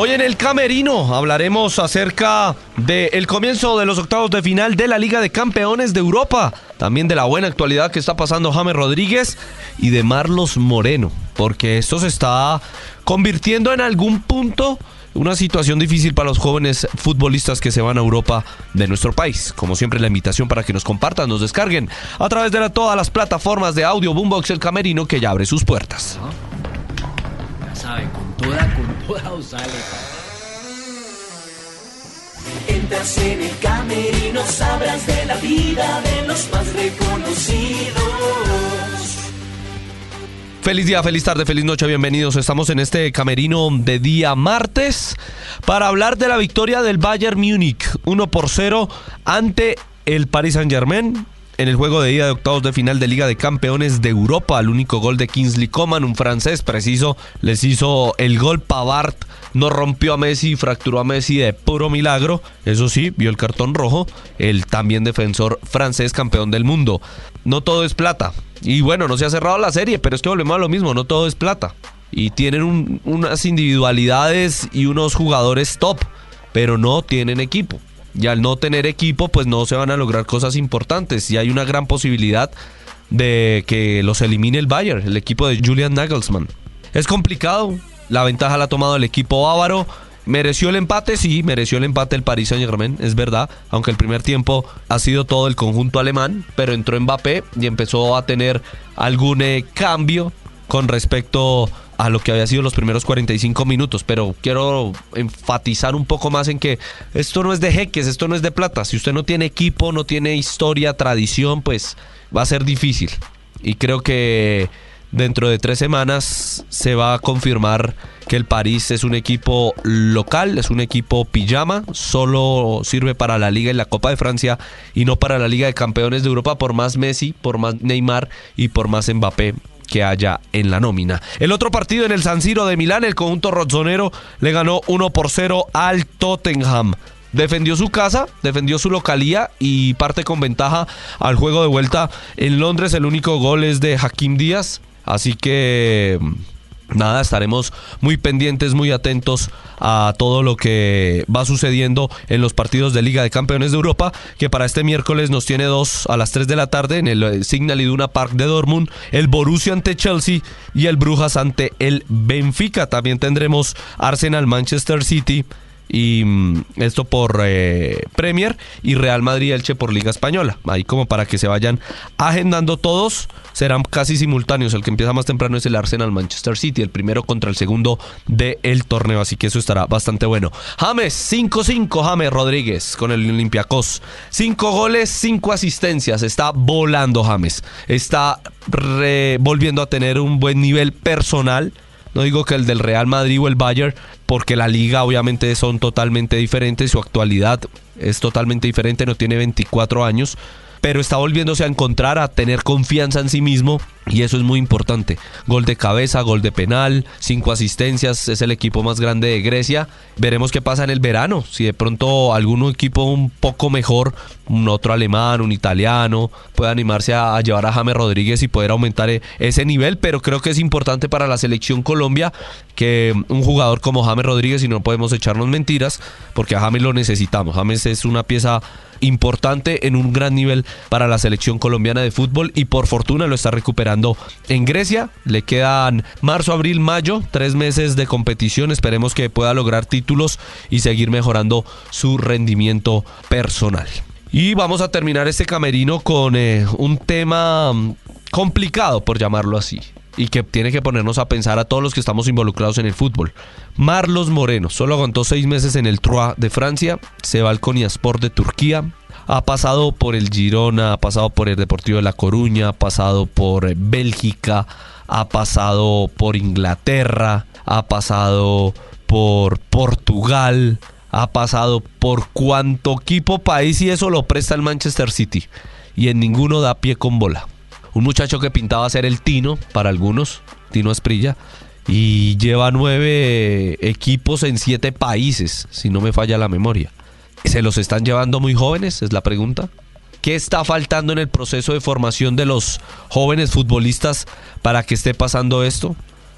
Hoy en el Camerino hablaremos acerca del comienzo de los octavos de final de la Liga de Campeones de Europa, también de la buena actualidad que está pasando James Rodríguez y de Marlos Moreno, porque esto se está convirtiendo en algún punto una situación difícil para los jóvenes futbolistas que se van a Europa de nuestro país. Como siempre, la invitación para que nos compartan, nos descarguen a través de todas las plataformas de audio Boombox El Camerino que ya abre sus puertas. Sabe, con toda, con toda os sale. Entras en el camerino, sabrás de la vida de los más reconocidos. Feliz día, feliz tarde, feliz noche, bienvenidos. Estamos en este camerino de día martes para hablar de la victoria del Bayern Múnich 1 por 0 ante el Paris Saint-Germain en el juego de ida de octavos de final de Liga de Campeones de Europa. El único gol de Kingsley Coman, un francés preciso, les hizo el gol Pavard. No rompió a Messi, fracturó a Messi de puro milagro. Eso sí, vio el cartón rojo. El también defensor francés campeón del mundo. No todo es plata. Y bueno, no se ha cerrado la serie, pero es que volvemos a lo mismo, no todo es plata. Y tienen un, unas individualidades y unos jugadores top, pero no tienen equipo. Y al no tener equipo, pues no se van a lograr cosas importantes. Y hay una gran posibilidad de que los elimine el Bayern, el equipo de Julian Nagelsmann. Es complicado, la ventaja la ha tomado el equipo bávaro. ¿Mereció el empate? Sí, mereció el empate el Paris Saint Germain, es verdad. Aunque el primer tiempo ha sido todo el conjunto alemán, pero entró Mbappé y empezó a tener algún eh, cambio con respecto a lo que había sido los primeros 45 minutos, pero quiero enfatizar un poco más en que esto no es de jeques, esto no es de plata. Si usted no tiene equipo, no tiene historia, tradición, pues va a ser difícil. Y creo que dentro de tres semanas se va a confirmar que el París es un equipo local, es un equipo pijama, solo sirve para la Liga y la Copa de Francia y no para la Liga de Campeones de Europa por más Messi, por más Neymar y por más Mbappé que haya en la nómina. El otro partido en el San Siro de Milán, el conjunto rozzonero le ganó 1 por 0 al Tottenham. Defendió su casa, defendió su localía y parte con ventaja al juego de vuelta en Londres. El único gol es de Hakim Díaz. Así que Nada, estaremos muy pendientes, muy atentos a todo lo que va sucediendo en los partidos de Liga de Campeones de Europa, que para este miércoles nos tiene dos a las 3 de la tarde en el Signal Iduna Park de Dortmund, el Borussia ante Chelsea y el Brujas ante el Benfica. También tendremos Arsenal Manchester City y mm, esto por eh, Premier y Real Madrid Elche por Liga Española. Ahí como para que se vayan agendando todos, serán casi simultáneos. El que empieza más temprano es el Arsenal Manchester City, el primero contra el segundo del el torneo, así que eso estará bastante bueno. James 5-5, James Rodríguez con el Olympiacos. 5 goles, 5 asistencias, está volando James. Está volviendo a tener un buen nivel personal no digo que el del Real Madrid o el Bayern, porque la liga obviamente son totalmente diferentes, su actualidad es totalmente diferente, no tiene 24 años, pero está volviéndose a encontrar, a tener confianza en sí mismo y eso es muy importante. Gol de cabeza, gol de penal, cinco asistencias, es el equipo más grande de Grecia. Veremos qué pasa en el verano, si de pronto algún equipo un poco mejor, un otro alemán, un italiano, puede animarse a, llevar a James Rodríguez y poder aumentar e, ese nivel, pero creo que es importante para la selección Colombia que un jugador como James Rodríguez, y no podemos echarnos mentiras, porque a James lo necesitamos. James es una pieza importante en un gran nivel para la selección colombiana de fútbol y por fortuna lo está recuperando en Grecia. Le quedan marzo, abril, mayo, tres meses de competición. Esperemos que pueda lograr títulos y seguir mejorando su rendimiento personal. Y vamos a terminar este camerino con eh, un tema mm, complicado, por llamarlo así y que tiene que ponernos a pensar a todos los que estamos involucrados en el fútbol. Marlos Moreno, solo aguantó seis meses en el Troyes de Francia, se va al Konyaspor de Turquía, ha pasado por el Girona, ha pasado por el Deportivo de La Coruña, ha pasado por Bélgica, ha pasado por Inglaterra, ha pasado por Portugal, ha pasado por cuanto equipo país y eso lo presta el Manchester City. Y en ninguno da pie con bola un muchacho que pintaba ser el Tino, para algunos, Tino Esprilla, y lleva nueve equipos en siete países, si no me falla la memoria. ¿Se los están llevando muy jóvenes? Es la pregunta. ¿Qué está faltando en el proceso de formación de los jóvenes futbolistas para que esté pasando esto?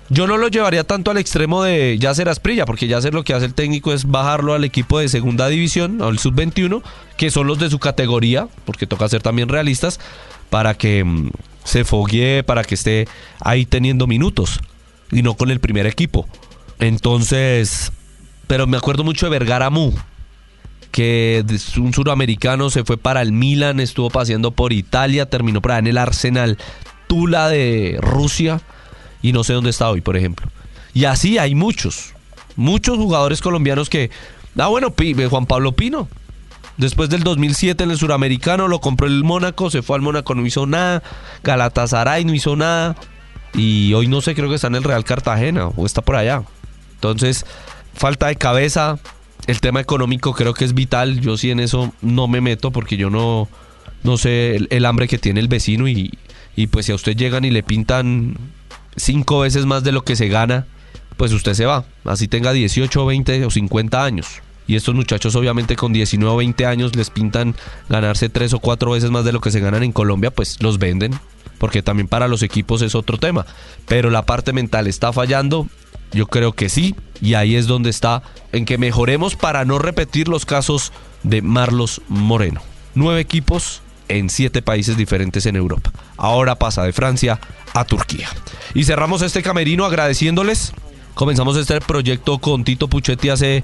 Yo no lo llevaría tanto al extremo de Yacer Asprilla, porque Yacer lo que hace el técnico es bajarlo al equipo de segunda división, al sub-21, que son los de su categoría, porque toca ser también realistas, para que mm, se foguee, para que esté ahí teniendo minutos y no con el primer equipo. Entonces, pero me acuerdo mucho de Vergara Mu, que es un suramericano se fue para el Milan, estuvo paseando por Italia, terminó para en el Arsenal Tula de Rusia y no sé dónde está hoy, por ejemplo. Y así hay muchos, muchos jugadores colombianos que, ah bueno, Juan Pablo Pino, después del 2007 en el suramericano lo compró el Mónaco, se fue al Mónaco, no hizo nada, Galatasaray no hizo nada y hoy no sé, creo que está en el Real Cartagena o está por allá. Entonces, falta de cabeza, el tema económico creo que es vital. Yo sí en eso no me meto porque yo no, no sé el, hambre que tiene el vecino y, y, pues si a usted llegan y le pintan cinco veces más de lo que se gana, pues usted se va. Así tenga 18, 20 o 50 años. Y estos muchachos obviamente con 19 o 20 años les pintan ganarse tres o cuatro veces más de lo que se ganan en Colombia, pues los venden. Porque también para los equipos es otro tema. Pero la parte mental está fallando yo creo que sí, y ahí es donde está en que mejoremos para no repetir los casos de Marlos Moreno. Nueve equipos en siete países diferentes en Europa. Ahora pasa de Francia a Turquía. Y cerramos este camerino agradeciéndoles. Comenzamos este proyecto con Tito Puchetti hace,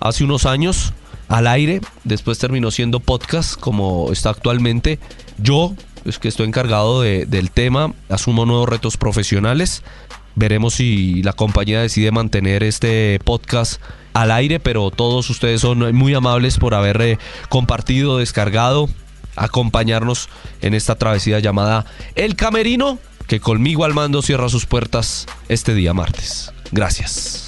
hace unos años al aire. Después terminó siendo podcast como está actualmente. Yo es que estoy encargado del tema, asumo nuevos retos profesionales. Veremos si la compañía decide mantener este podcast al aire, pero todos ustedes son muy amables por haber eh, compartido, descargado, acompañarnos en esta travesía llamada El Camerino, que conmigo al mando cierra sus puertas este día martes. Gracias.